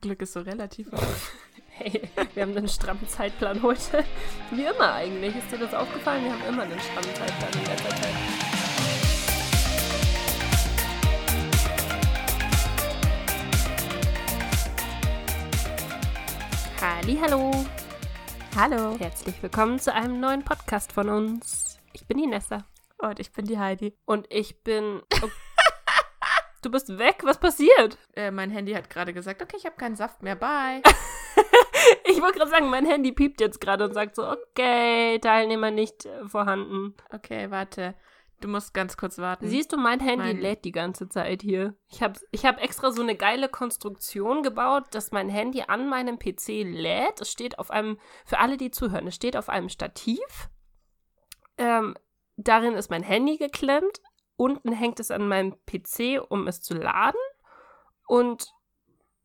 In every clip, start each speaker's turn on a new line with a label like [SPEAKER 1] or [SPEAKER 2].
[SPEAKER 1] Glück ist so relativ.
[SPEAKER 2] Hey, wir haben einen strammen Zeitplan heute. Wie immer eigentlich. Ist dir das aufgefallen? Wir haben immer einen strammen Zeitplan in letzter Zeit. Hallo.
[SPEAKER 1] Hallo.
[SPEAKER 2] Herzlich willkommen zu einem neuen Podcast von uns. Ich bin die Nessa.
[SPEAKER 1] Und ich bin die Heidi.
[SPEAKER 2] Und ich bin. Du bist weg? Was passiert?
[SPEAKER 1] Äh, mein Handy hat gerade gesagt, okay, ich habe keinen Saft mehr, bye.
[SPEAKER 2] Ich wollte gerade sagen, mein Handy piept jetzt gerade und sagt so, okay, Teilnehmer nicht äh, vorhanden.
[SPEAKER 1] Okay, warte. Du musst ganz kurz warten.
[SPEAKER 2] Siehst du, mein Handy
[SPEAKER 1] Mein-
[SPEAKER 2] lädt die ganze Zeit hier. Ich habe ich hab extra so eine geile Konstruktion gebaut, dass mein Handy an meinem PC lädt. Es steht auf einem, für alle, die zuhören, es steht auf einem Stativ. Ähm, darin ist mein Handy geklemmt. Unten hängt es an meinem PC, um es zu laden. Und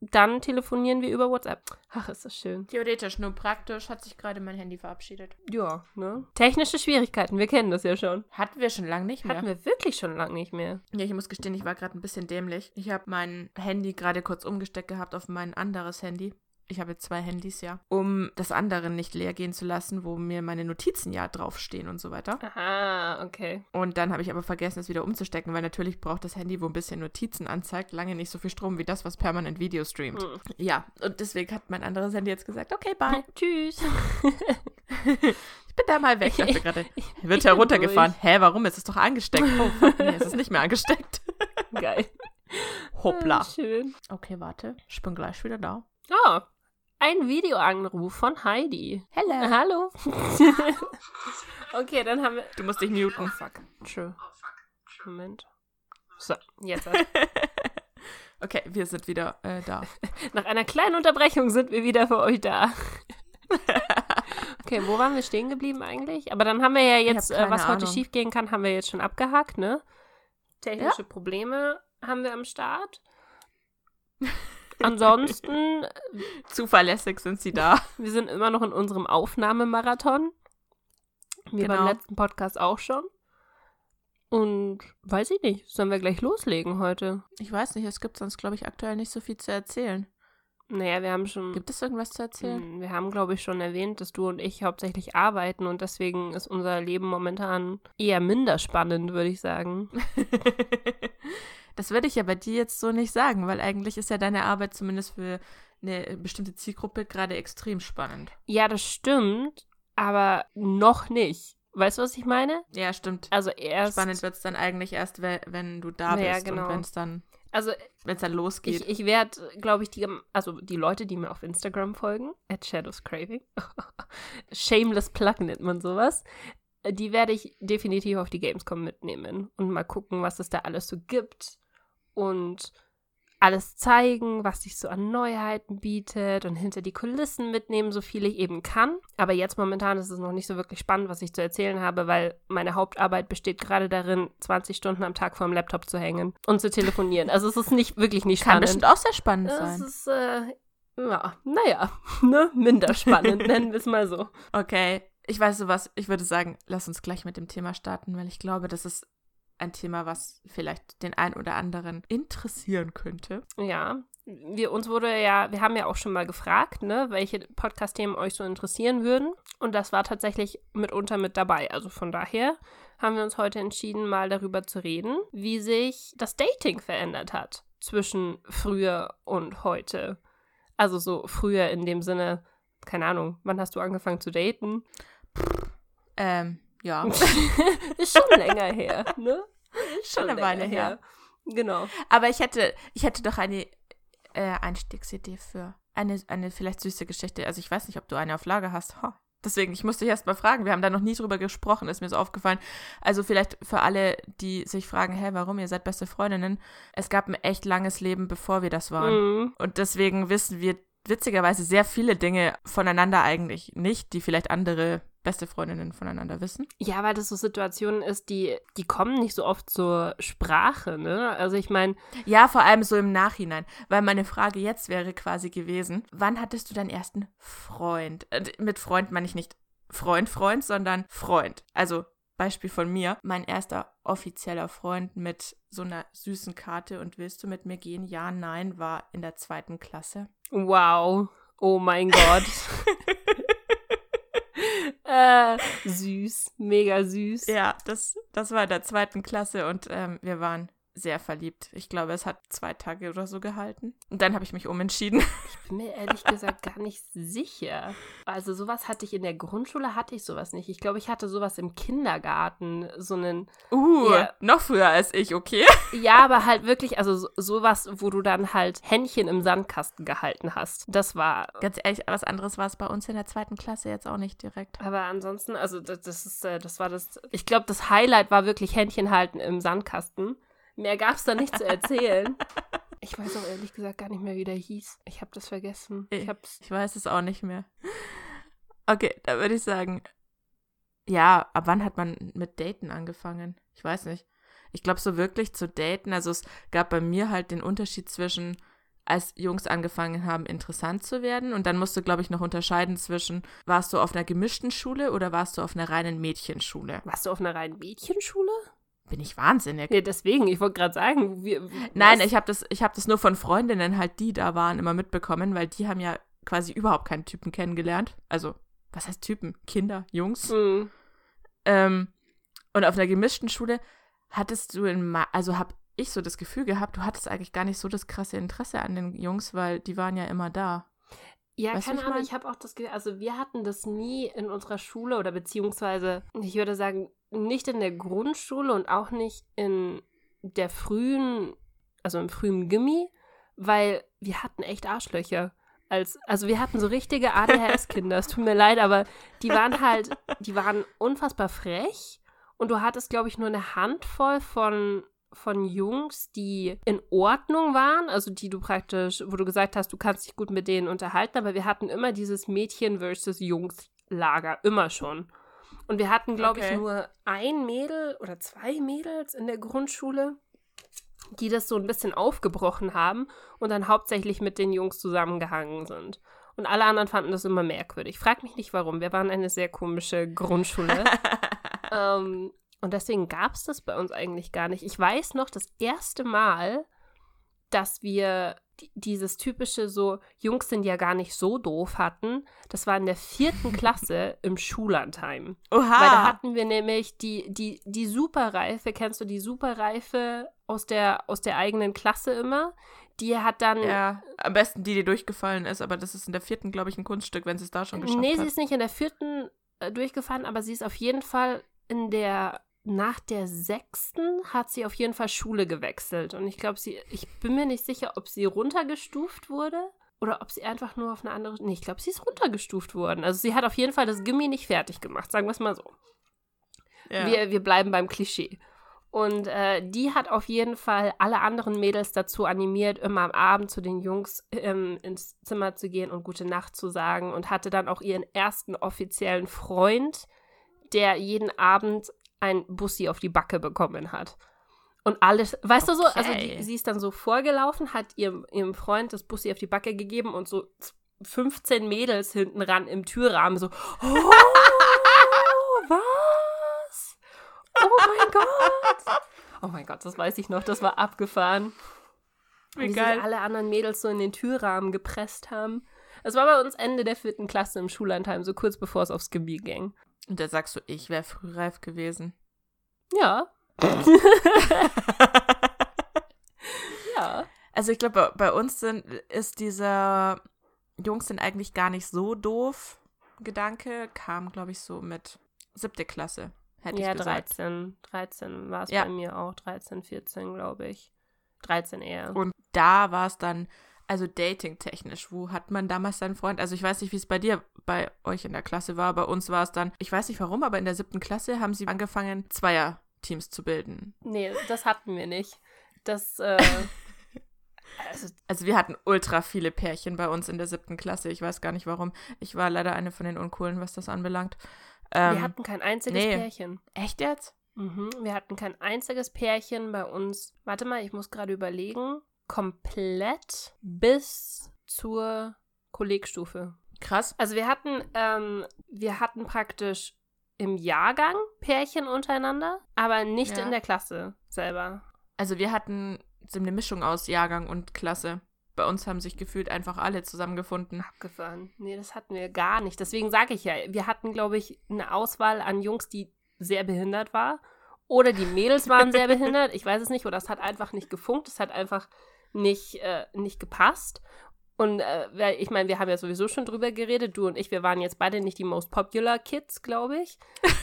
[SPEAKER 2] dann telefonieren wir über WhatsApp. Ach, ist das schön.
[SPEAKER 1] Theoretisch, nur praktisch hat sich gerade mein Handy verabschiedet.
[SPEAKER 2] Ja, ne? Technische Schwierigkeiten, wir kennen das ja schon.
[SPEAKER 1] Hatten wir schon lange nicht mehr.
[SPEAKER 2] Hatten wir wirklich schon lange nicht mehr.
[SPEAKER 1] Ja, ich muss gestehen, ich war gerade ein bisschen dämlich. Ich habe mein Handy gerade kurz umgesteckt gehabt auf mein anderes Handy. Ich habe jetzt zwei Handys, ja. Um das andere nicht leer gehen zu lassen, wo mir meine Notizen ja draufstehen und so weiter.
[SPEAKER 2] Aha, okay.
[SPEAKER 1] Und dann habe ich aber vergessen, es wieder umzustecken, weil natürlich braucht das Handy, wo ein bisschen Notizen anzeigt, lange nicht so viel Strom wie das, was permanent Video streamt.
[SPEAKER 2] Hm.
[SPEAKER 1] Ja, und deswegen hat mein anderes Handy jetzt gesagt, okay, bye.
[SPEAKER 2] Tschüss.
[SPEAKER 1] Ich bin da mal weg. Ich dachte gerade, wird heruntergefahren.
[SPEAKER 2] bin
[SPEAKER 1] Hä, warum? Es ist doch angesteckt. Oh, fuck, nee, es ist nicht mehr angesteckt.
[SPEAKER 2] Geil.
[SPEAKER 1] Hoppla.
[SPEAKER 2] Ah, Schön.
[SPEAKER 1] Okay, warte. Ich bin gleich wieder da.
[SPEAKER 2] Oh, ein Videoanruf von Heidi.
[SPEAKER 1] Hello.
[SPEAKER 2] Hallo. okay, dann haben wir.
[SPEAKER 1] Du musst dich muten.
[SPEAKER 2] Fuck. True. Moment. So, jetzt.
[SPEAKER 1] Okay, wir sind wieder äh, da.
[SPEAKER 2] Nach einer kleinen Unterbrechung sind wir wieder für euch da. Okay, wo waren wir stehen geblieben eigentlich? Aber dann haben wir ja jetzt, äh, was heute
[SPEAKER 1] Ahnung.
[SPEAKER 2] schief gehen kann, haben wir jetzt schon abgehakt, ne? Technische Probleme haben wir am Start. Ansonsten,
[SPEAKER 1] Zuverlässig sind sie da.
[SPEAKER 2] wir sind immer noch in unserem Aufnahmemarathon. Wie
[SPEAKER 1] Genau.
[SPEAKER 2] beim letzten Podcast auch schon. Und weiß ich nicht, sollen wir gleich loslegen heute?
[SPEAKER 1] Ich weiß nicht, es gibt sonst, glaube ich, aktuell nicht so viel zu erzählen.
[SPEAKER 2] Naja, wir haben schon.
[SPEAKER 1] Gibt es irgendwas zu erzählen?
[SPEAKER 2] Hm, Wir haben, glaube ich, schon erwähnt, dass du und ich hauptsächlich arbeiten und deswegen ist unser Leben momentan eher minder spannend, würde ich sagen.
[SPEAKER 1] das würde ich ja bei dir jetzt so nicht sagen, weil eigentlich ist ja deine Arbeit zumindest für eine bestimmte Zielgruppe gerade extrem spannend.
[SPEAKER 2] Ja, das stimmt, aber noch nicht. Weißt du, was ich meine?
[SPEAKER 1] Ja, stimmt.
[SPEAKER 2] Also erst.
[SPEAKER 1] Spannend wird es dann eigentlich erst, we- wenn du da
[SPEAKER 2] Ja,
[SPEAKER 1] bist
[SPEAKER 2] genau.
[SPEAKER 1] und wenn es dann,
[SPEAKER 2] Also
[SPEAKER 1] wenn es dann losgeht.
[SPEAKER 2] ich, ich werde, glaube ich, die, also die Leute, die mir auf Instagram folgen, at Shadows Craving, Shameless Plug nennt man sowas, die werde ich definitiv auf die Gamescom mitnehmen und mal gucken, was es da alles so gibt und alles zeigen, was sich so an Neuheiten bietet und hinter die Kulissen mitnehmen, so viel ich eben kann. Aber jetzt momentan ist es noch nicht so wirklich spannend, was ich zu erzählen habe, weil meine Hauptarbeit besteht gerade darin, 20 Stunden am Tag vor dem Laptop zu hängen und zu telefonieren. Also es ist nicht wirklich nicht
[SPEAKER 1] Kann
[SPEAKER 2] spannend.
[SPEAKER 1] bestimmt auch sehr spannend
[SPEAKER 2] Es
[SPEAKER 1] sein.
[SPEAKER 2] ist, äh, ja, naja, ne, minder spannend, nennen wir es mal so.
[SPEAKER 1] Okay, ich weiß so was. Ich würde sagen, lass uns gleich mit dem Thema starten, weil ich glaube, das ist ein Thema, was vielleicht den einen oder anderen interessieren könnte.
[SPEAKER 2] Ja, wir, uns wurde ja, wir haben ja auch schon mal gefragt, ne, welche Podcast-Themen euch so interessieren würden. Und das war tatsächlich mitunter mit dabei. Also von daher haben wir uns heute entschieden, mal darüber zu reden, wie sich das Dating verändert hat zwischen früher und heute. Also so früher in dem Sinne, keine Ahnung, wann hast du angefangen zu daten?
[SPEAKER 1] Ähm, ja.
[SPEAKER 2] Ist schon länger her, ne? Ist
[SPEAKER 1] Schon eine Weile
[SPEAKER 2] länger
[SPEAKER 1] her.
[SPEAKER 2] Genau.
[SPEAKER 1] Aber ich hätte, ich hätte doch eine äh, Einstiegsidee für eine, eine vielleicht süße Geschichte. Also ich weiß nicht, ob du eine auf Lager hast. Ha. Deswegen, ich musste dich erst mal fragen. Wir haben da noch nie drüber gesprochen, ist mir so aufgefallen. Also vielleicht für alle, die sich fragen, hä, warum, ihr seid beste Freundinnen. Es gab ein echt langes Leben, bevor wir das waren.
[SPEAKER 2] Mhm.
[SPEAKER 1] Und deswegen wissen wir witzigerweise sehr viele Dinge voneinander eigentlich nicht, die vielleicht andere beste Freundinnen voneinander wissen.
[SPEAKER 2] Ja, weil das so Situationen ist, die, die kommen nicht so oft zur Sprache, ne? Also ich meine,
[SPEAKER 1] Ja, vor allem so im Nachhinein. Weil meine Frage jetzt wäre quasi gewesen, wann hattest du deinen ersten Freund? Äh, Mit Freund meine ich nicht Freund, Freund, sondern Freund. Also Beispiel von mir. Mein erster offizieller Freund mit so einer süßen Karte und willst du mit mir gehen? Ja, nein, war in der zweiten Klasse.
[SPEAKER 2] Wow. Oh mein Gott. äh, süß. Mega süß.
[SPEAKER 1] Ja, das, das war in der zweiten Klasse und ähm, wir waren sehr verliebt. Ich glaube, es hat zwei Tage oder so gehalten. Und dann habe ich mich umentschieden.
[SPEAKER 2] Ich bin mir ehrlich gesagt gar nicht sicher. Also sowas hatte ich in der Grundschule, hatte ich sowas nicht. Ich glaube, ich hatte sowas im Kindergarten, so einen...
[SPEAKER 1] Uh, ja, noch früher als ich, okay?
[SPEAKER 2] Ja, aber halt wirklich, also so, sowas, wo du dann halt Händchen im Sandkasten gehalten hast. Das war...
[SPEAKER 1] Ganz ehrlich, was anderes war es bei uns in der zweiten Klasse jetzt auch nicht direkt.
[SPEAKER 2] Aber ansonsten, also das, das ist, äh, das war das... Ich glaube, das Highlight war wirklich Händchen halten im Sandkasten. Mehr gab es da nicht zu erzählen. Ich weiß auch ehrlich gesagt gar nicht mehr, wie der hieß. Ich habe das vergessen.
[SPEAKER 1] Ich, hab's ich weiß es auch nicht mehr. Okay, da würde ich sagen, ja, ab wann hat man mit Daten angefangen? Ich weiß nicht. Ich glaube, so wirklich zu daten, also es gab bei mir halt den Unterschied zwischen, als Jungs angefangen haben, interessant zu werden. Und dann musst du, glaube ich, noch unterscheiden zwischen, warst du auf einer gemischten Schule oder warst du auf einer reinen Mädchenschule?
[SPEAKER 2] Warst du auf einer reinen Mädchenschule?
[SPEAKER 1] Bin ich wahnsinnig.
[SPEAKER 2] Nee, deswegen, ich wollte gerade sagen, wir,
[SPEAKER 1] Nein, ich habe das, hab das nur von Freundinnen halt, die da waren, immer mitbekommen, weil die haben ja quasi überhaupt keinen Typen kennengelernt. Also, was heißt Typen? Kinder, Jungs. Mhm. Ähm, und auf einer gemischten Schule hattest du in, Ma also habe ich so das Gefühl gehabt, du hattest eigentlich gar nicht so das krasse Interesse an den Jungs, weil die waren ja immer da.
[SPEAKER 2] Ja, weißt keine Ahnung, ich, ich habe auch das Gefühl, also wir hatten das nie in unserer Schule oder beziehungsweise, ich würde sagen, nicht in der Grundschule und auch nicht in der frühen, also im frühen Gimmi, weil wir hatten echt Arschlöcher. Als, also wir hatten so richtige ADHS-Kinder, es tut mir leid, aber die waren halt, die waren unfassbar frech und du hattest, glaube ich, nur eine Handvoll von von Jungs, die in Ordnung waren, also die du praktisch, wo du gesagt hast, du kannst dich gut mit denen unterhalten, aber wir hatten immer dieses Mädchen versus Jungs Lager, immer schon. Und wir hatten, glaube okay. ich, nur ein Mädel oder zwei Mädels in der Grundschule, die das so ein bisschen aufgebrochen haben und dann hauptsächlich mit den Jungs zusammengehangen sind. Und alle anderen fanden das immer merkwürdig. Frag mich nicht warum. Wir waren eine sehr komische Grundschule. ähm, und deswegen gab es das bei uns eigentlich gar nicht. Ich weiß noch, das erste Mal, dass wir dieses typische so, Jungs sind ja gar nicht so doof hatten, das war in der vierten Klasse im Schullandheim. Oha. Weil da hatten wir nämlich die, die, die Superreife, kennst du die Superreife aus der, aus der eigenen Klasse immer? Die hat dann.
[SPEAKER 1] Ja, am besten die, die durchgefallen ist, aber das ist in der vierten, glaube ich, ein Kunststück, wenn sie es da schon geschafft
[SPEAKER 2] nee,
[SPEAKER 1] hat.
[SPEAKER 2] Nee, sie ist nicht in der vierten äh, durchgefallen, aber sie ist auf jeden Fall in der nach der sechsten hat sie auf jeden Fall Schule gewechselt. Und ich glaube, sie, ich bin mir nicht sicher, ob sie runtergestuft wurde oder ob sie einfach nur auf eine andere. Nee, ich glaube, sie ist runtergestuft worden. Also sie hat auf jeden Fall das Gimmi nicht fertig gemacht, sagen wir es mal so. Ja. Wir, wir bleiben beim Klischee. Und äh, die hat auf jeden Fall alle anderen Mädels dazu animiert, immer am Abend zu den Jungs ähm, ins Zimmer zu gehen und gute Nacht zu sagen und hatte dann auch ihren ersten offiziellen Freund, der jeden Abend ein Bussi auf die Backe bekommen hat. Und alles, weißt okay. du so, also die, sie ist dann so vorgelaufen, hat ihrem, ihrem Freund das Bussi auf die Backe gegeben und so 15 Mädels hinten ran im Türrahmen so, oh, was? Oh mein Gott. Oh mein Gott, das weiß ich noch, das war abgefahren. Wie, Wie geil. alle anderen Mädels so in den Türrahmen gepresst haben. Es war bei uns Ende der vierten Klasse im Schullandheim, so kurz bevor es aufs Gebiet ging.
[SPEAKER 1] Und da sagst du, ich wäre frühreif gewesen.
[SPEAKER 2] Ja. ja.
[SPEAKER 1] Also ich glaube, bei uns sind, ist dieser Jungs sind eigentlich gar nicht so doof Gedanke, kam, glaube ich, so mit siebte Klasse, hätte ja, ich gesagt.
[SPEAKER 2] 13, 13 war es ja. bei mir auch, 13, 14, glaube ich. 13 eher.
[SPEAKER 1] Und da war es dann also dating-technisch, wo hat man damals seinen Freund? Also ich weiß nicht, wie es bei dir, bei euch in der Klasse war. Bei uns war es dann, ich weiß nicht warum, aber in der siebten Klasse haben sie angefangen, Zweier-Teams zu bilden.
[SPEAKER 2] Nee, das hatten wir nicht. Das, äh,
[SPEAKER 1] also, also, wir hatten ultra viele Pärchen bei uns in der siebten Klasse. Ich weiß gar nicht warum. Ich war leider eine von den Uncoolen, was das anbelangt.
[SPEAKER 2] Ähm, wir hatten kein einziges nee. Pärchen.
[SPEAKER 1] Echt jetzt?
[SPEAKER 2] Mhm. Wir hatten kein einziges Pärchen bei uns. Warte mal, ich muss gerade überlegen komplett bis zur Kollegstufe.
[SPEAKER 1] Krass.
[SPEAKER 2] Also wir hatten, ähm, wir hatten praktisch im Jahrgang Pärchen untereinander, aber nicht
[SPEAKER 1] Ja.
[SPEAKER 2] in der Klasse selber.
[SPEAKER 1] Also wir hatten so eine Mischung aus Jahrgang und Klasse. Bei uns haben sich gefühlt einfach alle zusammengefunden.
[SPEAKER 2] Abgefahren. Nee, das hatten wir gar nicht. Deswegen sage ich ja, wir hatten, glaube ich, eine Auswahl an Jungs, die sehr behindert war. Oder die Mädels waren sehr behindert. Ich weiß es nicht. Oder es hat einfach nicht gefunkt. Es hat einfach nicht, äh, nicht gepasst. Und äh, ich meine, wir haben ja sowieso schon drüber geredet, du und ich, wir waren jetzt beide nicht die most popular Kids, glaube ich.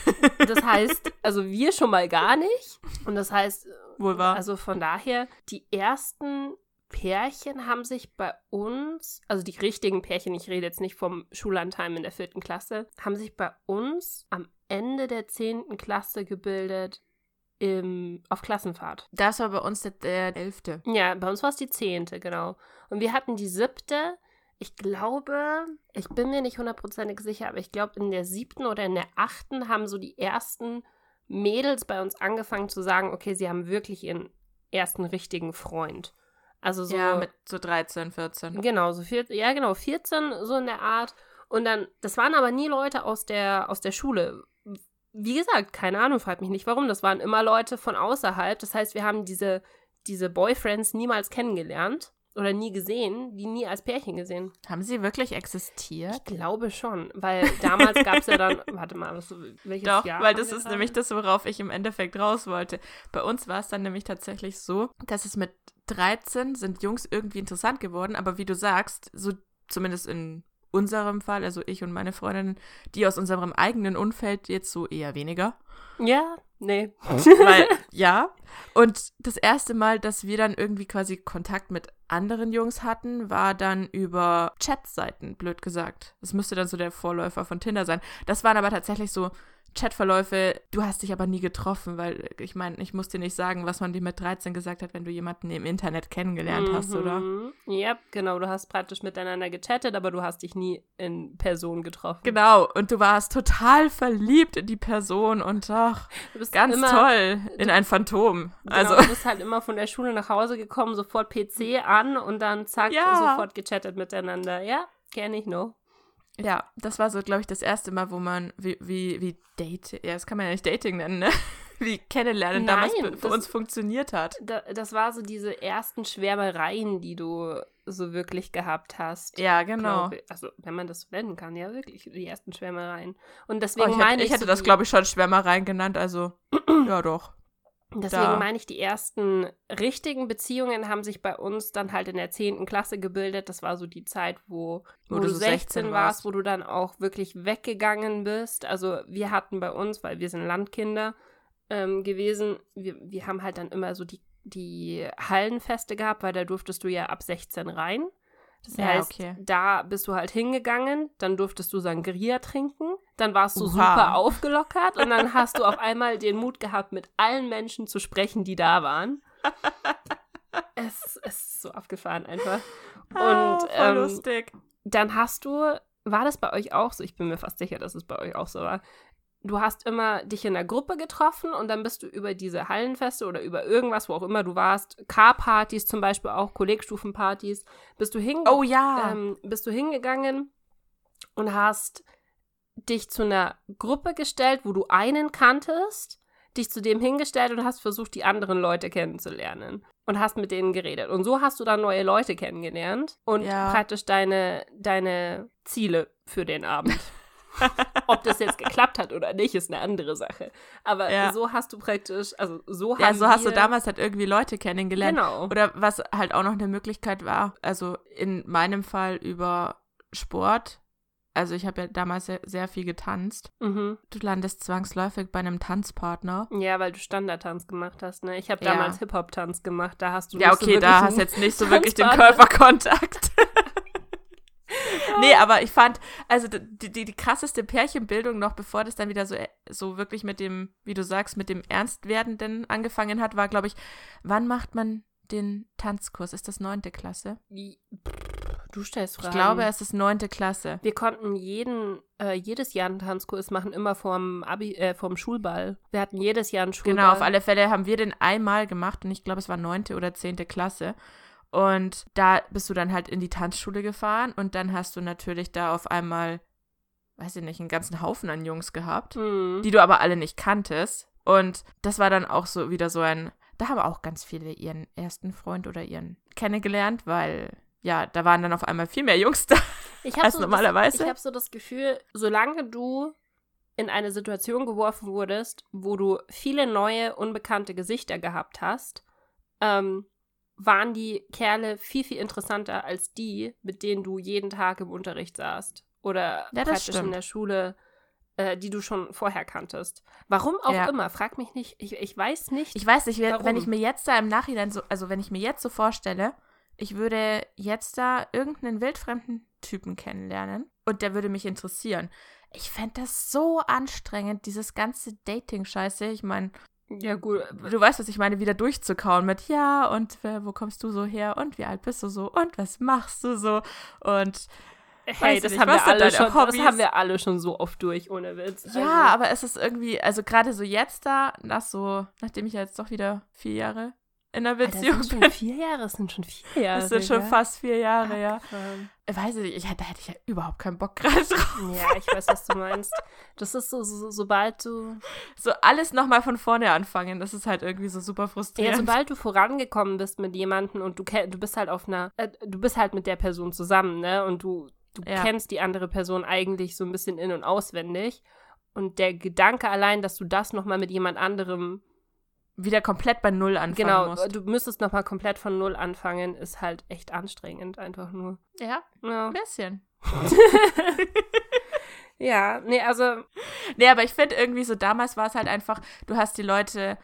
[SPEAKER 2] Das heißt, also wir schon mal gar nicht. Und das heißt,
[SPEAKER 1] Wohl wahr.
[SPEAKER 2] also von daher, die ersten Pärchen haben sich bei uns, also die richtigen Pärchen, ich rede jetzt nicht vom Schullandheim in der vierten Klasse, haben sich bei uns am Ende der zehnten Klasse gebildet im, auf Klassenfahrt.
[SPEAKER 1] Das war bei uns der, der elfte.
[SPEAKER 2] Ja, bei uns war es die zehnte, genau. Und wir hatten die siebte. Ich glaube, ich bin mir nicht hundertprozentig sicher, aber ich glaube, in der siebten oder in der achten haben so die ersten Mädels bei uns angefangen zu sagen, okay, sie haben wirklich ihren ersten richtigen Freund. Also so.
[SPEAKER 1] Ja, mit so 13, 14.
[SPEAKER 2] Genau, so vier, ja, genau, 14, so in der Art. Und dann, das waren aber nie Leute aus der, aus der Schule. Wie gesagt, keine Ahnung, fragt mich nicht warum. Das waren immer Leute von außerhalb. Das heißt, wir haben diese, diese Boyfriends niemals kennengelernt oder nie gesehen, die nie als Pärchen gesehen.
[SPEAKER 1] Haben sie wirklich existiert?
[SPEAKER 2] Ich glaube schon, weil damals gab es ja dann, warte mal, was, welches
[SPEAKER 1] Doch,
[SPEAKER 2] Jahr?
[SPEAKER 1] weil das ist nämlich das, worauf ich im Endeffekt raus wollte. Bei uns war es dann nämlich tatsächlich so, dass es mit 13 sind Jungs irgendwie interessant geworden, aber wie du sagst, so zumindest in unserem Fall, also ich und meine Freundin, die aus unserem eigenen Umfeld jetzt so eher weniger.
[SPEAKER 2] Ja, nee.
[SPEAKER 1] Weil, ja. Und das erste Mal, dass wir dann irgendwie quasi Kontakt mit anderen Jungs hatten, war dann über Chatseiten, blöd gesagt. Das müsste dann so der Vorläufer von Tinder sein. Das waren aber tatsächlich so Chatverläufe, du hast dich aber nie getroffen, weil ich meine, ich muss dir nicht sagen, was man dir mit 13 gesagt hat, wenn du jemanden im Internet kennengelernt hast, oder?
[SPEAKER 2] Mhm. Ja, genau. Du hast praktisch miteinander gechattet, aber du hast dich nie in Person getroffen.
[SPEAKER 1] Genau, und du warst total verliebt in die Person und ach,
[SPEAKER 2] Du bist
[SPEAKER 1] ganz
[SPEAKER 2] immer,
[SPEAKER 1] toll, in ein Phantom.
[SPEAKER 2] Genau,
[SPEAKER 1] Also,
[SPEAKER 2] du bist halt immer von der Schule nach Hause gekommen, sofort PC an und dann zack,
[SPEAKER 1] Ja.
[SPEAKER 2] sofort gechattet miteinander. Ja, kenne ich noch.
[SPEAKER 1] Ja, das war so, glaube ich, das erste Mal, wo man, wie, wie, wie Date, ja, das kann man ja nicht Dating nennen, ne? Wie Kennenlernen damals
[SPEAKER 2] Nein,
[SPEAKER 1] für, für
[SPEAKER 2] das-
[SPEAKER 1] uns funktioniert hat.
[SPEAKER 2] Da, das war so diese ersten Schwärmereien, die du so wirklich gehabt hast.
[SPEAKER 1] Ja, genau.
[SPEAKER 2] glaub. Also, wenn man das so nennen kann, ja, wirklich, die ersten Schwärmereien. Und
[SPEAKER 1] Oh,
[SPEAKER 2] deswegen
[SPEAKER 1] ich,
[SPEAKER 2] meine
[SPEAKER 1] hätte,
[SPEAKER 2] ich.
[SPEAKER 1] ich hätte
[SPEAKER 2] so
[SPEAKER 1] das, glaube ich, schon Schwärmereien genannt, also, ja, doch.
[SPEAKER 2] Deswegen
[SPEAKER 1] Da.
[SPEAKER 2] meine ich, die ersten richtigen Beziehungen haben sich bei uns dann halt in der 10. Klasse gebildet. Das war so die Zeit, wo, wo, du 16 warst, wo du dann auch wirklich weggegangen bist. Also wir hatten bei uns, weil wir sind Landkinder ähm, gewesen, wir, wir haben halt dann immer so die, die Hallenfeste gehabt, weil da durftest du ja ab 16 rein. Das
[SPEAKER 1] Ja,
[SPEAKER 2] heißt,
[SPEAKER 1] okay.
[SPEAKER 2] da bist du halt hingegangen, dann durftest du Sangria trinken, dann warst du
[SPEAKER 1] Oha.
[SPEAKER 2] super aufgelockert und dann hast du auf einmal den Mut gehabt, mit allen Menschen zu sprechen, die da waren. es, es ist so abgefahren einfach. Und
[SPEAKER 1] Ah, voll
[SPEAKER 2] ähm,
[SPEAKER 1] lustig.
[SPEAKER 2] dann hast du, war das bei euch auch so? Ich bin mir fast sicher, dass es bei euch auch so war. Du hast immer dich in einer Gruppe getroffen und dann bist du über diese Hallenfeste oder über irgendwas, wo auch immer du warst, K-Partys zum Beispiel auch, Kollegstufenpartys, bist du hingegangen
[SPEAKER 1] Oh ja.
[SPEAKER 2] ähm, bist du hingegangen und hast dich zu einer Gruppe gestellt, wo du einen kanntest, dich zu dem hingestellt und hast versucht, die anderen Leute kennenzulernen und hast mit denen geredet. Und so hast du dann neue Leute kennengelernt und
[SPEAKER 1] Ja.
[SPEAKER 2] praktisch deine, deine Ziele für den Abend. Ob das jetzt geklappt hat oder nicht, ist eine andere Sache. Aber
[SPEAKER 1] Ja.
[SPEAKER 2] so hast du praktisch, also so
[SPEAKER 1] ja,
[SPEAKER 2] haben
[SPEAKER 1] so hast du damals halt irgendwie Leute kennengelernt.
[SPEAKER 2] Genau.
[SPEAKER 1] Oder was halt auch noch eine Möglichkeit war, also in meinem Fall über Sport. Also ich habe ja damals sehr, sehr viel getanzt.
[SPEAKER 2] Mhm.
[SPEAKER 1] Du landest zwangsläufig bei einem Tanzpartner.
[SPEAKER 2] Ja, weil du Standardtanz gemacht hast, ne? Ich habe
[SPEAKER 1] Ja.
[SPEAKER 2] damals Hip-Hop-Tanz gemacht, da hast du
[SPEAKER 1] Ja,
[SPEAKER 2] nicht so
[SPEAKER 1] okay, da hast du jetzt nicht so wirklich den. Körperkontakt. nee, aber ich fand, also die, die, die krasseste Pärchenbildung noch, bevor das dann wieder so, äh, so wirklich mit dem, wie du sagst, mit dem Ernstwerdenden angefangen hat, war, glaube ich, wann macht man den Tanzkurs? Ist das neunte Klasse?
[SPEAKER 2] Wie- Du stellst Fragen.
[SPEAKER 1] Ich glaube, es ist neunte Klasse.
[SPEAKER 2] wir konnten jeden, äh, jedes Jahr einen Tanzkurs machen, immer vorm Abi, äh, vorm Schulball. Wir hatten jedes Jahr einen Schulball.
[SPEAKER 1] Genau, auf alle Fälle haben wir den einmal gemacht und ich glaube, es war neunte oder zehnte Klasse. Und da bist du dann halt in die Tanzschule gefahren und dann hast du natürlich da auf einmal, weiß ich nicht, einen ganzen Haufen an Jungs gehabt,
[SPEAKER 2] Mhm.
[SPEAKER 1] die du aber alle nicht kanntest. Und das war dann auch so wieder so ein, da haben auch ganz viele ihren ersten Freund oder ihren kennengelernt, weil ja, da waren dann auf einmal viel mehr Jungs da. Als
[SPEAKER 2] so
[SPEAKER 1] normalerweise.
[SPEAKER 2] Das, ich habe so das Gefühl, solange du in eine Situation geworfen wurdest, wo du viele neue, unbekannte Gesichter gehabt hast, ähm, waren die Kerle viel, viel interessanter als die, mit denen du jeden Tag im Unterricht saßt. Oder
[SPEAKER 1] Ja,
[SPEAKER 2] praktisch in
[SPEAKER 1] stimmt.
[SPEAKER 2] der Schule, äh, die du schon vorher kanntest. Warum auch
[SPEAKER 1] Ja.
[SPEAKER 2] immer, frag mich nicht. Ich, ich weiß nicht.
[SPEAKER 1] Ich weiß nicht,
[SPEAKER 2] Warum?
[SPEAKER 1] wenn ich mir jetzt da im Nachhinein so, also wenn ich mir jetzt so vorstelle, ich würde jetzt da irgendeinen wildfremden Typen kennenlernen und der würde mich interessieren. Ich fände das so anstrengend, dieses ganze Dating-Scheiße. Ich meine,
[SPEAKER 2] ja, gut.
[SPEAKER 1] du weißt, was ich meine, wieder durchzukauen mit ja und wer, wo kommst du so her und wie alt bist du so und was machst du so und
[SPEAKER 2] Hey, das
[SPEAKER 1] nicht,
[SPEAKER 2] haben, wir alle schon, das haben wir alle schon so oft durch, ohne Witz.
[SPEAKER 1] ja,
[SPEAKER 2] Also-
[SPEAKER 1] aber es ist irgendwie, also gerade so jetzt da, nach so, nachdem ich ja jetzt doch wieder vier Jahre in einer
[SPEAKER 2] Alter,
[SPEAKER 1] Beziehung
[SPEAKER 2] das sind
[SPEAKER 1] bin,
[SPEAKER 2] schon vier Jahre, das sind schon vier Jahre.
[SPEAKER 1] das sind schon fast vier Jahre, ja.
[SPEAKER 2] Abgefahren.
[SPEAKER 1] Weiß ich nicht, ich, da hätte ich ja überhaupt keinen Bock gerade drauf.
[SPEAKER 2] Ja, ich weiß, was du meinst. Das ist so, so sobald du,
[SPEAKER 1] So alles nochmal von vorne anfangen, das ist halt irgendwie so super
[SPEAKER 2] ja,
[SPEAKER 1] frustrierend.
[SPEAKER 2] sobald du vorangekommen bist mit jemandem und du du bist halt auf einer, äh, du bist halt mit der Person zusammen, ne? Und du, du
[SPEAKER 1] Ja.
[SPEAKER 2] kennst die andere Person eigentlich so ein bisschen in und auswendig. Und der Gedanke allein, dass du das nochmal mit jemand anderem,
[SPEAKER 1] Wieder komplett bei Null anfangen
[SPEAKER 2] genau,
[SPEAKER 1] musst.
[SPEAKER 2] du müsstest nochmal komplett von Null anfangen, ist halt echt anstrengend, einfach nur.
[SPEAKER 1] Ja,
[SPEAKER 2] Ja,
[SPEAKER 1] ein bisschen.
[SPEAKER 2] ja nee, also,
[SPEAKER 1] Nee, aber ich finde irgendwie so, damals war es halt einfach, du hast die Leute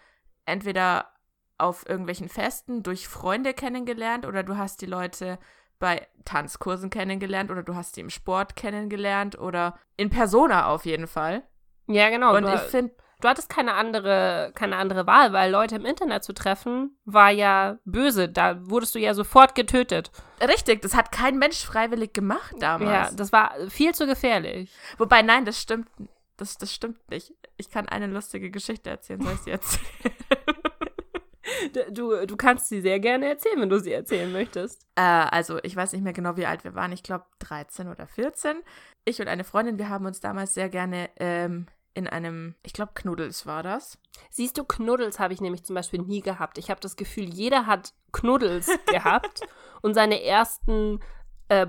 [SPEAKER 1] entweder auf irgendwelchen Festen durch Freunde kennengelernt oder du hast die Leute bei Tanzkursen kennengelernt oder du hast sie im Sport kennengelernt oder in Persona auf jeden Fall.
[SPEAKER 2] ja, genau.
[SPEAKER 1] Und ich finde,
[SPEAKER 2] du hattest keine andere, keine andere Wahl, weil Leute im Internet zu treffen, war ja böse. Da wurdest du ja sofort getötet.
[SPEAKER 1] richtig, das hat kein Mensch freiwillig gemacht damals.
[SPEAKER 2] Ja, das war viel zu gefährlich.
[SPEAKER 1] Wobei, nein, das stimmt. Das, das stimmt nicht. Ich kann eine lustige Geschichte erzählen. Soll ich sie erzählen?
[SPEAKER 2] Du, du kannst sie sehr gerne erzählen, wenn du sie erzählen möchtest.
[SPEAKER 1] Äh, also, ich weiß nicht mehr genau, wie alt wir waren. Ich glaube, 13 oder 14. Ich und eine Freundin, wir haben uns damals sehr gerne ähm, in einem, ich glaube, Knuddels war das.
[SPEAKER 2] Siehst du, Knuddels habe ich nämlich zum Beispiel nie gehabt. Ich habe das Gefühl, jeder hat Knuddels gehabt und seine ersten äh,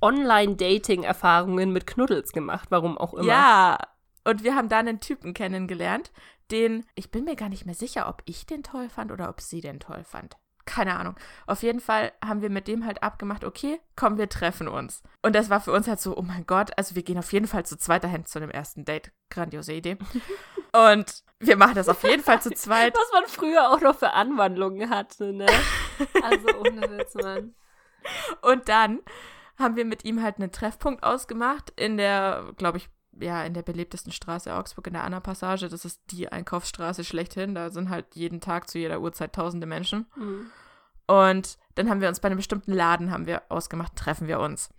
[SPEAKER 2] Online-Dating-Erfahrungen mit Knuddels gemacht, warum auch immer.
[SPEAKER 1] Ja. Und wir haben da einen Typen kennengelernt, den, ich bin mir gar nicht mehr sicher, ob ich den toll fand oder ob sie den toll fand. Keine Ahnung. Auf jeden Fall haben wir mit dem halt abgemacht, okay, komm, wir treffen uns. Und das war für uns halt so, oh mein Gott, also wir gehen auf jeden Fall zu zweiter Hand zu einem ersten Date. Grandiose Idee. Und wir machen das auf jeden Fall zu zweit.
[SPEAKER 2] Was man früher auch noch für Anwandlungen hatte, ne? Also ohne Witz, Mann.
[SPEAKER 1] Und dann haben wir mit ihm halt einen Treffpunkt ausgemacht in der, glaube ich, ja, in der belebtesten Straße Augsburg, in der Anna-Passage. Das ist die Einkaufsstraße schlechthin. Da sind halt jeden Tag zu jeder Uhrzeit tausende Menschen.
[SPEAKER 2] Mhm.
[SPEAKER 1] Und dann haben wir uns bei einem bestimmten Laden haben wir ausgemacht, treffen wir uns.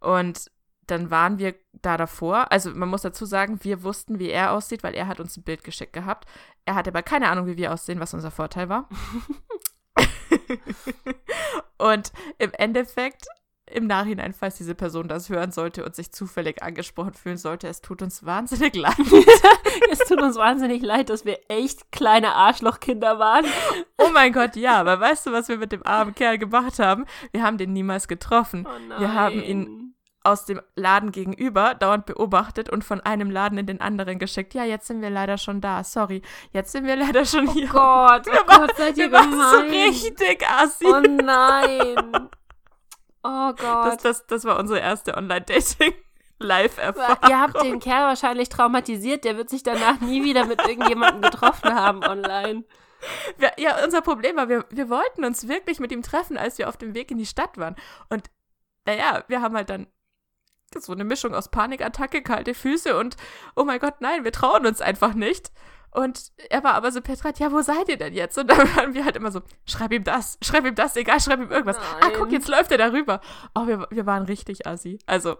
[SPEAKER 1] Und dann waren wir da davor. Also man muss dazu sagen, wir wussten, wie er aussieht, weil er hat uns ein Bild geschickt gehabt. Er hatte aber keine Ahnung, wie wir aussehen, was unser Vorteil war. und im Endeffekt, im Nachhinein, falls diese Person das hören sollte und sich zufällig angesprochen fühlen sollte, es tut uns wahnsinnig leid.
[SPEAKER 2] Es tut uns wahnsinnig leid, dass wir echt kleine Arschlochkinder waren.
[SPEAKER 1] Oh mein Gott, ja, aber weißt du, was wir mit dem armen Kerl gemacht haben? Wir haben den niemals getroffen.
[SPEAKER 2] Oh.
[SPEAKER 1] Wir haben ihn aus dem Laden gegenüber dauernd beobachtet und von einem Laden in den anderen geschickt. Ja, jetzt sind wir leider schon da. Sorry, jetzt sind wir leider schon hier.
[SPEAKER 2] Oh Gott, oh
[SPEAKER 1] Wir waren-
[SPEAKER 2] Gott, seid ihr
[SPEAKER 1] Wir waren so
[SPEAKER 2] gemein.
[SPEAKER 1] richtig assi.
[SPEAKER 2] Oh nein. Oh
[SPEAKER 1] das,
[SPEAKER 2] Gott.
[SPEAKER 1] das, das war unsere erste Online-Dating-Live-Erfahrung.
[SPEAKER 2] Ihr habt den Kerl wahrscheinlich traumatisiert. Der wird sich danach nie wieder mit irgendjemandem getroffen haben online.
[SPEAKER 1] Wir, ja, unser Problem war, wir, wir wollten uns wirklich mit ihm treffen, als wir auf dem Weg in die Stadt waren. Und naja, wir haben halt dann so eine Mischung aus Panikattacke, kalte Füße und oh mein Gott, nein, wir trauen uns einfach nicht. Und er war aber so Petrat, ja, wo seid ihr denn jetzt? Und dann waren wir halt immer so, schreib ihm das, schreib ihm das, egal, schreib ihm irgendwas. Ah,
[SPEAKER 2] Nein.
[SPEAKER 1] guck, jetzt läuft er darüber. Oh, wir, wir waren richtig assi. Also,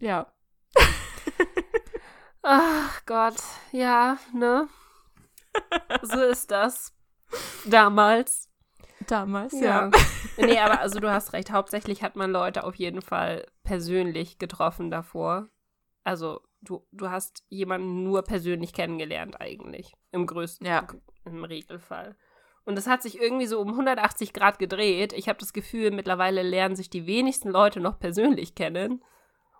[SPEAKER 1] ja.
[SPEAKER 2] Ach Gott, ja, ne? So ist das. Damals.
[SPEAKER 1] Damals, ja.
[SPEAKER 2] nee, aber also du hast recht. Hauptsächlich hat man Leute auf jeden Fall persönlich getroffen davor. also du, du hast jemanden nur persönlich kennengelernt eigentlich. Im größten,
[SPEAKER 1] Ja.
[SPEAKER 2] im Regelfall. Und das hat sich irgendwie so um 180 Grad gedreht. Ich habe das Gefühl, mittlerweile lernen sich die wenigsten Leute noch persönlich kennen.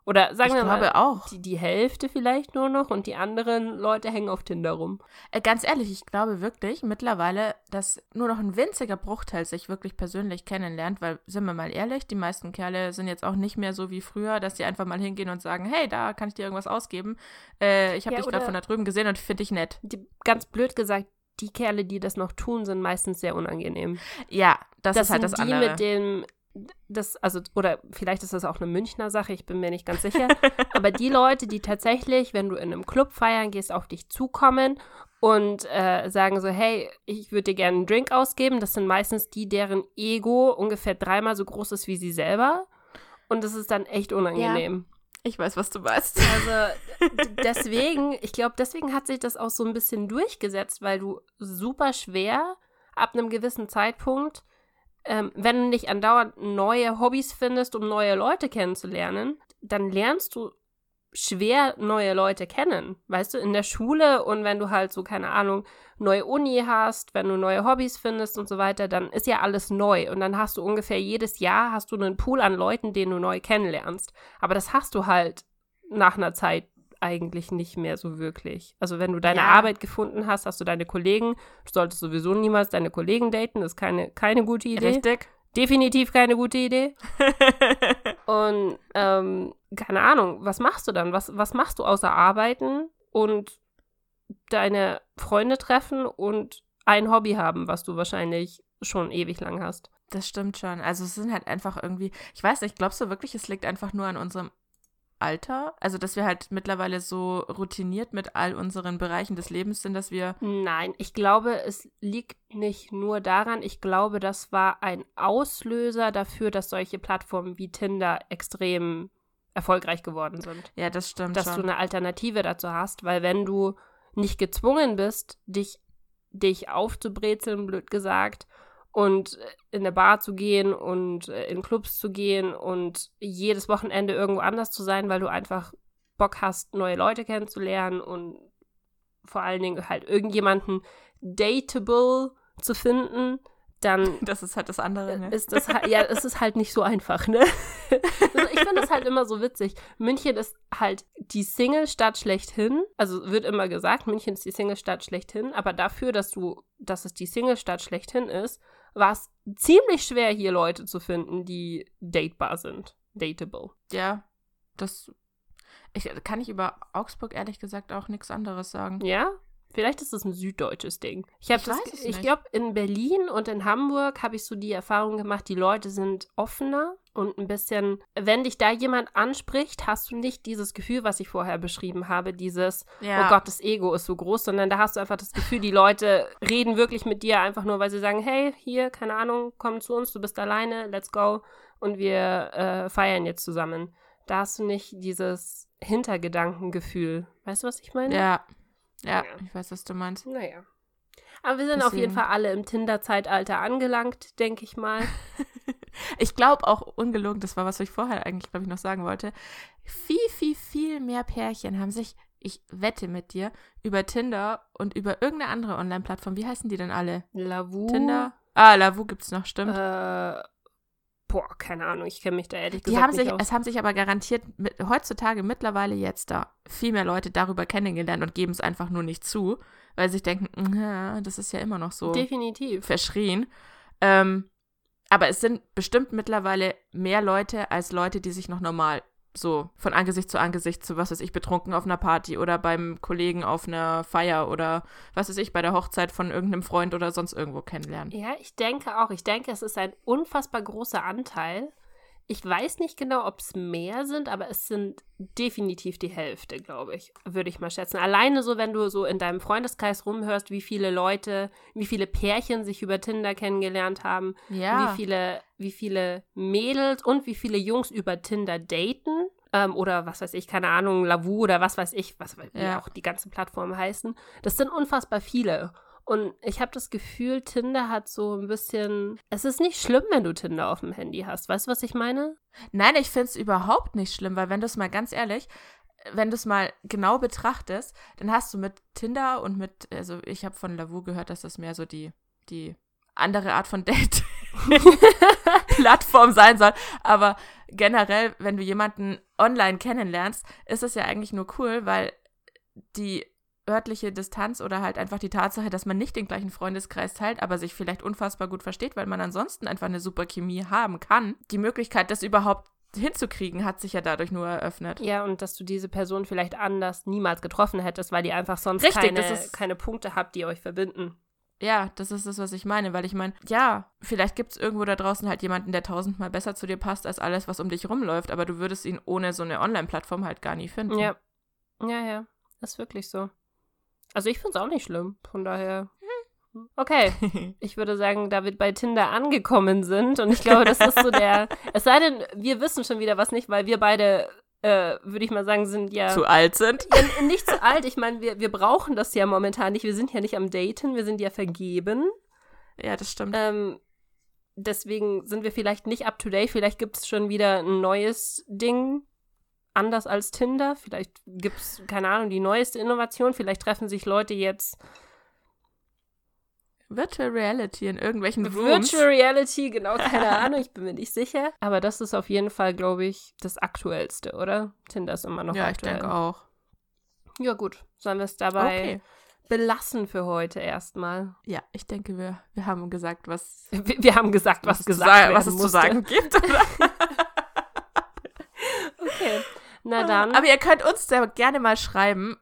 [SPEAKER 2] Oder sagen
[SPEAKER 1] ich
[SPEAKER 2] wir mal,
[SPEAKER 1] auch.
[SPEAKER 2] die, die Hälfte vielleicht nur noch und die anderen Leute hängen auf Tinder rum.
[SPEAKER 1] Äh, ganz ehrlich, ich glaube wirklich mittlerweile, dass nur noch ein winziger Bruchteil sich wirklich persönlich kennenlernt, weil, sind wir mal ehrlich, die meisten Kerle sind jetzt auch nicht mehr so wie früher, dass die einfach mal hingehen und sagen, hey, da kann ich dir irgendwas ausgeben. Äh, ich habe
[SPEAKER 2] Ja,
[SPEAKER 1] dich gerade von da drüben gesehen und finde dich nett.
[SPEAKER 2] Die, ganz blöd gesagt, die Kerle, die das noch tun, sind meistens sehr unangenehm.
[SPEAKER 1] Ja, das,
[SPEAKER 2] Das
[SPEAKER 1] ist halt
[SPEAKER 2] sind
[SPEAKER 1] das
[SPEAKER 2] die
[SPEAKER 1] andere.
[SPEAKER 2] mit dem, das, also, oder vielleicht ist das auch eine Münchner Sache, ich bin mir nicht ganz sicher. aber die Leute, die tatsächlich, wenn du in einem Club feiern gehst, auf dich zukommen und äh, sagen so, hey, ich würde dir gerne einen Drink ausgeben, das sind meistens die, deren Ego ungefähr dreimal so groß ist wie sie selber. Und das ist dann echt unangenehm.
[SPEAKER 1] ich weiß, was du meinst.
[SPEAKER 2] Also deswegen, ich glaube, deswegen hat sich das auch so ein bisschen durchgesetzt, weil du super schwer ab einem gewissen Zeitpunkt, ähm, wenn du nicht andauernd neue Hobbys findest, um neue Leute kennenzulernen, dann lernst du schwer neue Leute kennen, weißt du, in der Schule und wenn du halt so, keine Ahnung, neue Uni hast, wenn du neue Hobbys findest und so weiter, dann ist ja alles neu und dann hast du ungefähr jedes Jahr hast du einen Pool an Leuten, den du neu kennenlernst. Aber das hast du halt nach einer Zeit eigentlich nicht mehr so wirklich. Also wenn du deine
[SPEAKER 1] Ja.
[SPEAKER 2] Arbeit gefunden hast, hast du deine Kollegen, du solltest sowieso niemals deine Kollegen daten, das ist keine, keine gute Idee.
[SPEAKER 1] Richtig.
[SPEAKER 2] Definitiv keine gute Idee. Und ähm, keine Ahnung, was machst du dann? Was, was machst du außer arbeiten und deine Freunde treffen und ein Hobby haben, was du wahrscheinlich schon ewig lang hast?
[SPEAKER 1] Das stimmt schon. Also es sind halt einfach irgendwie, ich weiß nicht, glaubst du wirklich, es liegt einfach nur an unserem Alter? Also, dass wir halt mittlerweile so routiniert mit all unseren Bereichen des Lebens sind, dass wir.
[SPEAKER 2] Nein, ich glaube, es liegt nicht nur daran. Ich glaube, das war ein Auslöser dafür, dass solche Plattformen wie Tinder extrem erfolgreich geworden sind.
[SPEAKER 1] Ja, das stimmt
[SPEAKER 2] dass
[SPEAKER 1] schon.
[SPEAKER 2] du eine Alternative dazu hast, weil wenn du nicht gezwungen bist, dich, dich aufzubrezeln, blöd gesagt, und in eine Bar zu gehen und äh, in Clubs zu gehen und jedes Wochenende irgendwo anders zu sein, weil du einfach Bock hast, neue Leute kennenzulernen und vor allen Dingen halt irgendjemanden dateable zu finden, dann
[SPEAKER 1] das ist halt das andere, ne?
[SPEAKER 2] ist das halt, ja, es ist halt nicht so einfach, ne? Also ich finde das halt immer so witzig. München ist halt die Single-Stadt schlechthin. Also wird immer gesagt, München ist die Single-Stadt schlechthin, aber dafür, dass du, dass es die Single-Stadt schlechthin ist, war es ziemlich schwer, hier Leute zu finden, die datebar sind. Dateable.
[SPEAKER 1] Ja, das. Ich, kann ich über Augsburg ehrlich gesagt auch nichts anderes sagen.
[SPEAKER 2] Ja? Vielleicht ist das ein süddeutsches Ding. Ich,
[SPEAKER 1] Ich
[SPEAKER 2] das, ich glaube, in Berlin und in Hamburg habe ich so die Erfahrung gemacht, die Leute sind offener und ein bisschen, wenn dich da jemand anspricht, hast du nicht dieses Gefühl, was ich vorher beschrieben habe, dieses,
[SPEAKER 1] Ja.
[SPEAKER 2] oh Gott, das Ego ist so groß, sondern da hast du einfach das Gefühl, die Leute reden wirklich mit dir einfach nur, weil sie sagen, hey, hier, keine Ahnung, komm zu uns, du bist alleine, let's go und wir äh, feiern jetzt zusammen. Da hast du nicht dieses Hintergedankengefühl. Weißt du, was ich meine?
[SPEAKER 1] Ja. Ja,
[SPEAKER 2] Ja.
[SPEAKER 1] ich weiß, was du meinst.
[SPEAKER 2] Naja. Aber wir sind auf jeden
[SPEAKER 1] Deswegen.
[SPEAKER 2] Fall alle im Tinder-Zeitalter angelangt, denke ich mal.
[SPEAKER 1] Ich glaube auch ungelogen, das war, was ich vorher eigentlich, glaube ich, noch sagen wollte. Viel, viel, viel mehr Pärchen haben sich, ich wette mit dir, über Tinder und über irgendeine andere Online-Plattform, wie heißen die denn alle?
[SPEAKER 2] Lavu.
[SPEAKER 1] Tinder? Ah, Lavu gibt's noch, stimmt.
[SPEAKER 2] Äh, boah, keine Ahnung, ich kenne mich da ehrlich
[SPEAKER 1] Die
[SPEAKER 2] gesagt
[SPEAKER 1] haben
[SPEAKER 2] nicht
[SPEAKER 1] sich,
[SPEAKER 2] aus.
[SPEAKER 1] es haben sich aber garantiert mit, heutzutage mittlerweile jetzt da viel mehr Leute darüber kennengelernt und geben es einfach nur nicht zu, weil sie sich denken, "Mm, ja, das ist ja immer noch so
[SPEAKER 2] Definitiv.
[SPEAKER 1] verschrien. Ähm, aber es sind bestimmt mittlerweile mehr Leute als Leute, die sich noch normal so von Angesicht zu Angesicht zu was weiß ich betrunken auf einer Party oder beim Kollegen auf einer Feier oder was weiß ich bei der Hochzeit von irgendeinem Freund oder sonst irgendwo kennenlernen.
[SPEAKER 2] Ja, ich denke auch. Ich denke, es ist ein unfassbar großer Anteil. Ich weiß nicht genau, ob es mehr sind, aber es sind definitiv die Hälfte, glaube ich, würde ich mal schätzen. Alleine so, wenn du so in deinem Freundeskreis rumhörst, wie viele Leute, wie viele Pärchen sich über Tinder kennengelernt haben,
[SPEAKER 1] Ja.
[SPEAKER 2] wie viele, wie viele Mädels und wie viele Jungs über Tinder daten. Ähm, oder was weiß ich, keine Ahnung, Lavu oder was weiß ich, was wie
[SPEAKER 1] Ja.
[SPEAKER 2] auch die ganzen Plattformen heißen. Das sind unfassbar viele. Und ich habe das Gefühl, Tinder hat so ein bisschen. Es ist nicht schlimm, wenn du Tinder auf dem Handy hast. Weißt du, was ich meine?
[SPEAKER 1] Nein, ich finde es überhaupt nicht schlimm, weil wenn du es mal ganz ehrlich, wenn du es mal genau betrachtest, dann hast du mit Tinder und mit, also ich habe von Lavu gehört, dass das mehr so die, die andere Art von Date-Plattform sein soll. Aber generell, wenn du jemanden online kennenlernst, ist es ja eigentlich nur cool, weil die örtliche Distanz oder halt einfach die Tatsache, dass man nicht den gleichen Freundeskreis teilt, aber sich vielleicht unfassbar gut versteht, weil man ansonsten einfach eine super Chemie haben kann. Die Möglichkeit, das überhaupt hinzukriegen, hat sich ja dadurch nur eröffnet.
[SPEAKER 2] Ja, und dass du diese Person vielleicht anders niemals getroffen hättest, weil ihr einfach sonst
[SPEAKER 1] Richtig,
[SPEAKER 2] keine,
[SPEAKER 1] das
[SPEAKER 2] keine Punkte habt, die euch verbinden.
[SPEAKER 1] Ja, das ist das, was ich meine, weil ich meine, ja, vielleicht gibt es irgendwo da draußen halt jemanden, der tausendmal besser zu dir passt als alles, was um dich rumläuft, aber du würdest ihn ohne so eine Online-Plattform halt gar nie finden.
[SPEAKER 2] Ja. Ja, ja. Ist wirklich so. Also ich finde es auch nicht schlimm. Von daher. Okay. Ich würde sagen, da wir bei Tinder angekommen sind und ich glaube, das ist so der. Es sei denn, wir wissen schon wieder was nicht, weil wir beide, äh, würde ich mal sagen, sind ja.
[SPEAKER 1] Zu alt sind.
[SPEAKER 2] ja, nicht zu alt. Ich meine, wir, wir brauchen das ja momentan nicht. Wir sind ja nicht am Daten, wir sind ja vergeben.
[SPEAKER 1] Ja, das stimmt.
[SPEAKER 2] Ähm, deswegen sind wir vielleicht nicht up to date. Vielleicht gibt es schon wieder ein neues Ding, anders als Tinder. Vielleicht gibt es, keine Ahnung, die neueste Innovation. Vielleicht treffen sich Leute jetzt.
[SPEAKER 1] Virtual Reality in irgendwelchen Rooms.
[SPEAKER 2] Virtual Reality, genau, keine Ahnung, ich bin mir nicht sicher. Aber das ist auf jeden Fall, glaube ich, das Aktuellste, oder? Tinder ist immer noch
[SPEAKER 1] ja, ich
[SPEAKER 2] aktuell.
[SPEAKER 1] denke auch.
[SPEAKER 2] Ja, gut. Sollen wir es dabei
[SPEAKER 1] Okay.
[SPEAKER 2] belassen für heute erstmal?
[SPEAKER 1] Ja, ich denke, wir, wir haben gesagt, was,
[SPEAKER 2] Wir, wir haben gesagt, was,
[SPEAKER 1] es
[SPEAKER 2] gesagt
[SPEAKER 1] zu was es zu
[SPEAKER 2] musste.
[SPEAKER 1] sagen gibt. Oder?
[SPEAKER 2] Okay. Na dann.
[SPEAKER 1] Aber ihr könnt uns sehr gerne mal schreiben,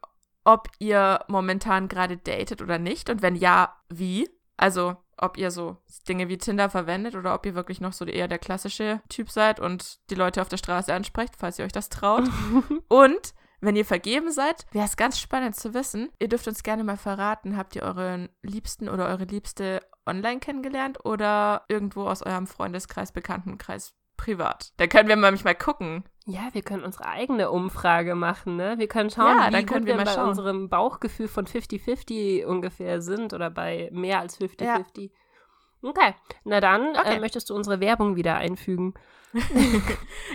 [SPEAKER 1] ob ihr momentan gerade datet oder nicht. Und wenn ja, wie? Also, ob ihr so Dinge wie Tinder verwendet oder ob ihr wirklich noch so eher der klassische Typ seid und die Leute auf der Straße ansprecht, falls ihr euch das traut. und wenn ihr vergeben seid, wäre es ganz spannend zu wissen. Ihr dürft uns gerne mal verraten, habt ihr euren Liebsten oder eure Liebste online kennengelernt oder irgendwo aus eurem Freundeskreis, Bekanntenkreis privat? Da können wir manchmal gucken.
[SPEAKER 2] Ja, wir können unsere eigene Umfrage machen, ne? Wir können schauen,
[SPEAKER 1] Ja,
[SPEAKER 2] wie
[SPEAKER 1] da
[SPEAKER 2] gut
[SPEAKER 1] können
[SPEAKER 2] wir,
[SPEAKER 1] wir mal
[SPEAKER 2] bei
[SPEAKER 1] schauen.
[SPEAKER 2] unserem Bauchgefühl von 50-50 ungefähr sind oder bei mehr als 50-50. Okay, na dann
[SPEAKER 1] Okay.
[SPEAKER 2] Äh, möchtest du unsere Werbung wieder einfügen.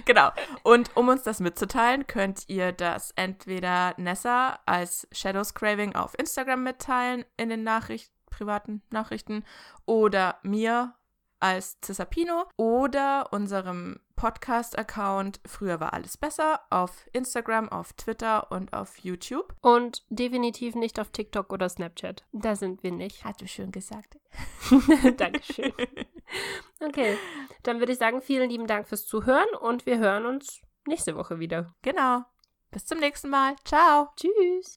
[SPEAKER 1] Genau. Und um uns das mitzuteilen, könnt ihr das entweder Nessa als Shadows Craving auf Instagram mitteilen in den Nachricht privaten Nachrichten oder mir als Cisapino oder unserem Podcast-Account Früher war alles besser auf Instagram, auf Twitter und auf YouTube.
[SPEAKER 2] Und definitiv nicht auf TikTok oder Snapchat. Da sind wir nicht.
[SPEAKER 1] Hast du schön gesagt.
[SPEAKER 2] Dankeschön. Okay, dann würde ich sagen, vielen lieben Dank fürs Zuhören und wir hören uns nächste Woche wieder.
[SPEAKER 1] Genau. Bis zum nächsten Mal. Ciao.
[SPEAKER 2] Tschüss.